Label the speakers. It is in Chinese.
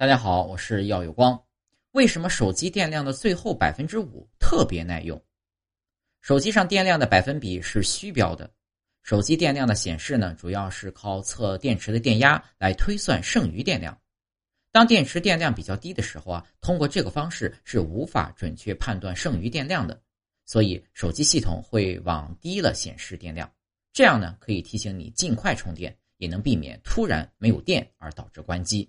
Speaker 1: 大家好，我是耀有光。为什么手机电量的最后百分之五特别耐用？手机上电量的百分比是虚标的。手机电量的显示呢，主要是靠测电池的电压来推算剩余电量。当电池电量比较低的时候啊，通过这个方式是无法准确判断剩余电量的，所以手机系统会往低了显示电量。这样呢，可以提醒你尽快充电，也能避免突然没有电而导致关机。